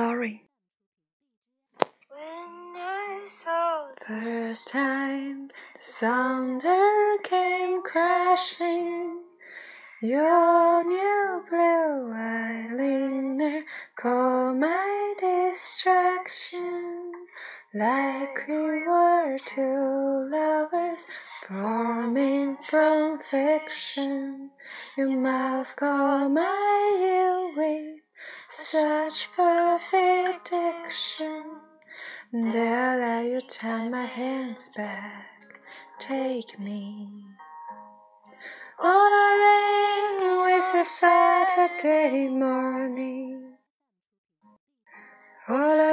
Laurie. When I saw the First time the thunder came crashing, your new blue eyeliner caught my distraction. Like we were two lovers forming from fiction, your mouth caught my ear with such perfect diction. There let you turn my hands back, take me. On a rain with a Saturday morning. On a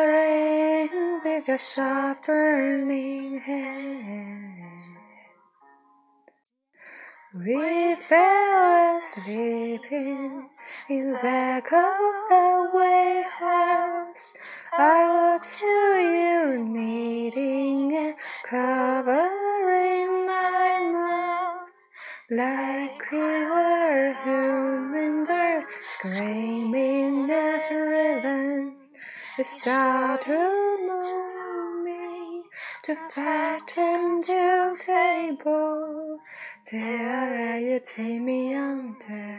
with a soft burning hand. We fell asleep in, in back of the way house. I was to you needing and covering my mouth like we were human birds screaming as ravens. They start to move me to fatten to table. There you take me under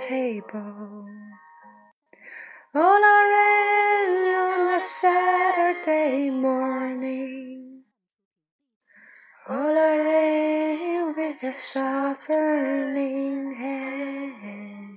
table. On a rain on a Saturday morning. Lorraine with a soft burning hand.